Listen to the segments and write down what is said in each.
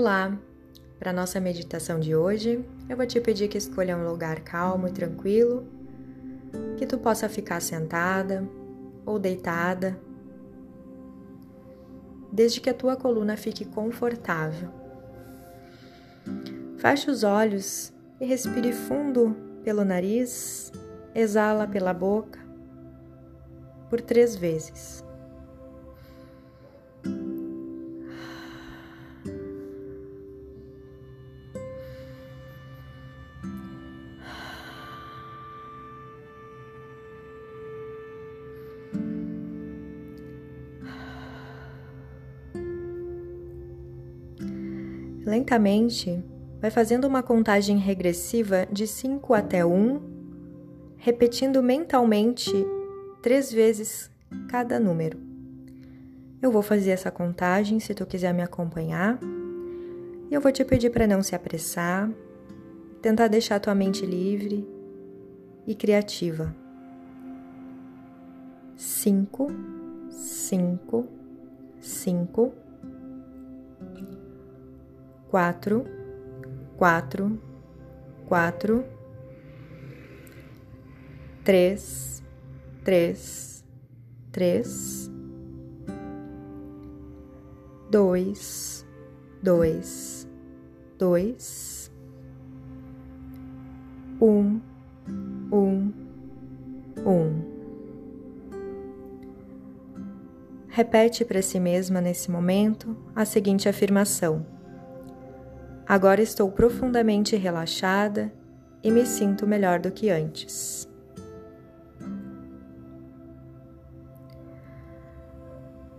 Olá! Para nossa meditação de hoje, eu vou te pedir que escolha um lugar calmo e tranquilo, que tu possa ficar sentada ou deitada, desde que a tua coluna fique confortável. Feche os olhos e respire fundo pelo nariz, exala pela boca por três vezes. Lentamente, vai fazendo uma contagem regressiva de 5 até 1, repetindo mentalmente três vezes cada número. Eu vou fazer essa contagem se tu quiser me acompanhar. E eu vou te pedir para não se apressar, tentar deixar tua mente livre e criativa. Cinco, cinco, cinco quatro, quatro, quatro, três, três, três, dois, dois, dois, um, um, um. Repete para si mesma nesse momento a seguinte afirmação Agora estou profundamente relaxada e me sinto melhor do que antes.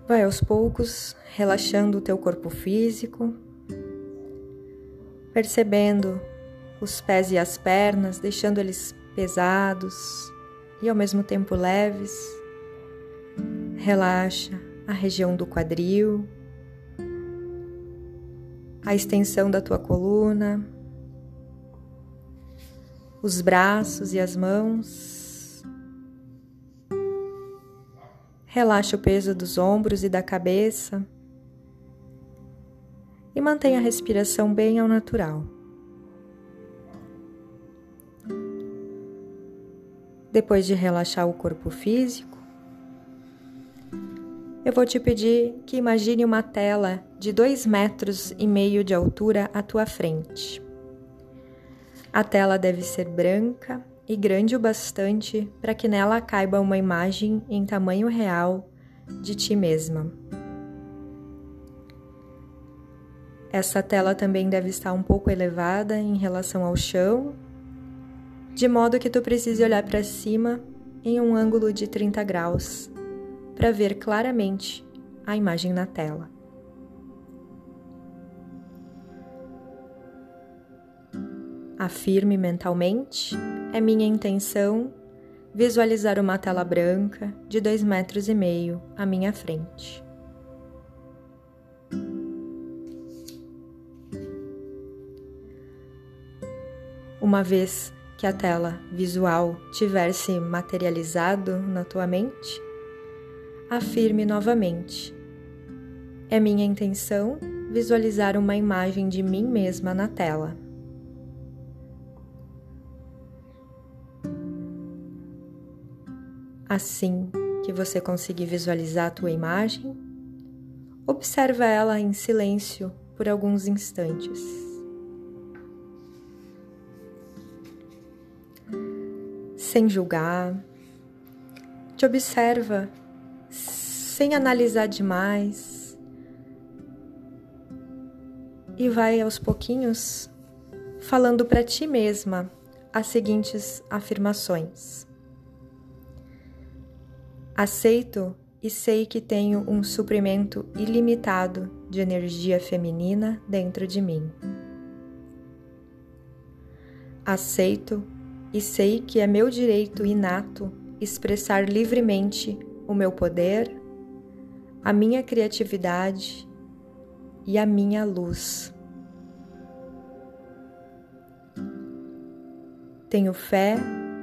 Vai aos poucos relaxando o teu corpo físico, percebendo os pés e as pernas, deixando eles pesados e ao mesmo tempo leves. Relaxa a região do quadril, a extensão da tua coluna, os braços e as mãos. Relaxa o peso dos ombros e da cabeça e mantenha a respiração bem ao natural. Depois de relaxar o corpo físico, eu vou te pedir que imagine uma tela de dois metros e meio de altura à tua frente. A tela deve ser branca e grande o bastante para que nela caiba uma imagem em tamanho real de ti mesma. Essa tela também deve estar um pouco elevada em relação ao chão, de modo que tu precise olhar para cima em um ângulo de 30 graus para ver claramente a imagem na tela. Afirme mentalmente: é minha intenção visualizar uma tela branca de dois metros e meio à minha frente. Uma vez que a tela visual tiver se materializado na tua mente, afirme novamente: É minha intenção visualizar uma imagem de mim mesma na tela. Assim que você conseguir visualizar a tua imagem, observa ela em silêncio por alguns instantes. Sem julgar, te observa sem analisar demais. E vai aos pouquinhos falando para ti mesma as seguintes afirmações: Aceito e sei que tenho um suprimento ilimitado de energia feminina dentro de mim. Aceito e sei que é meu direito inato expressar livremente o meu poder, a minha criatividade e a minha luz. Tenho fé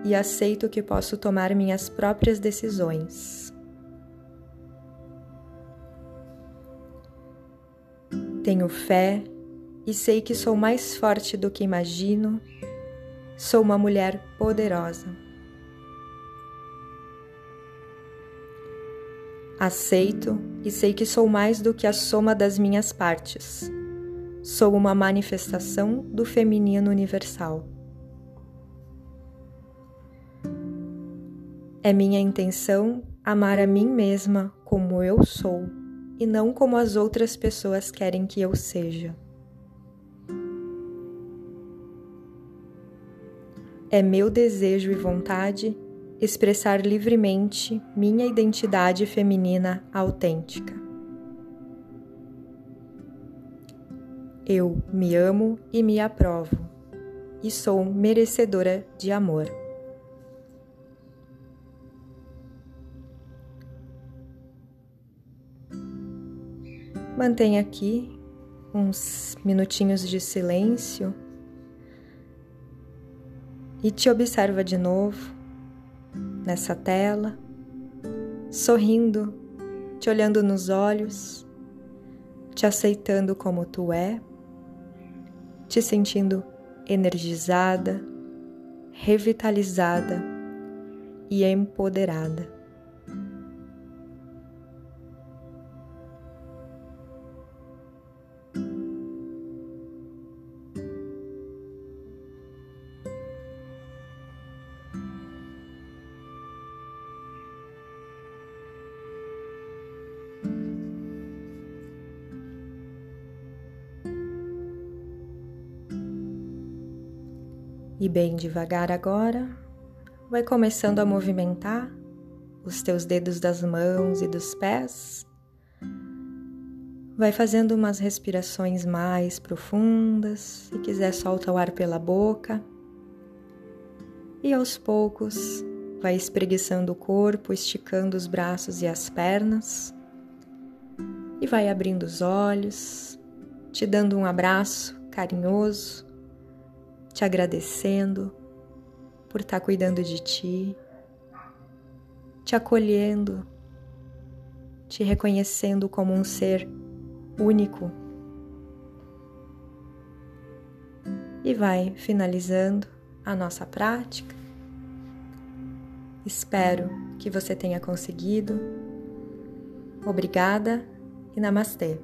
e aceito que posso tomar minhas próprias decisões. Tenho fé e sei que sou mais forte do que imagino. Sou uma mulher poderosa. Aceito e sei que sou mais do que a soma das minhas partes. Sou uma manifestação do feminino universal. É minha intenção amar a mim mesma como eu sou e não como as outras pessoas querem que eu seja. É meu desejo e vontade expressar livremente minha identidade feminina autêntica. Eu me amo e me aprovo, e sou merecedora de amor. Mantenha aqui uns minutinhos de silêncio e te observa de novo nessa tela, sorrindo, te olhando nos olhos, te aceitando como tu é, te sentindo energizada, revitalizada e empoderada. E bem devagar agora, vai começando a movimentar os teus dedos das mãos e dos pés. Vai fazendo umas respirações mais profundas. Se quiser, solta o ar pela boca. E aos poucos, vai espreguiçando o corpo, esticando os braços e as pernas. E vai abrindo os olhos, te dando um abraço carinhoso te agradecendo por estar cuidando de ti, te acolhendo, te reconhecendo como um ser único. E vai finalizando a nossa prática. Espero que você tenha conseguido. Obrigada e namastê.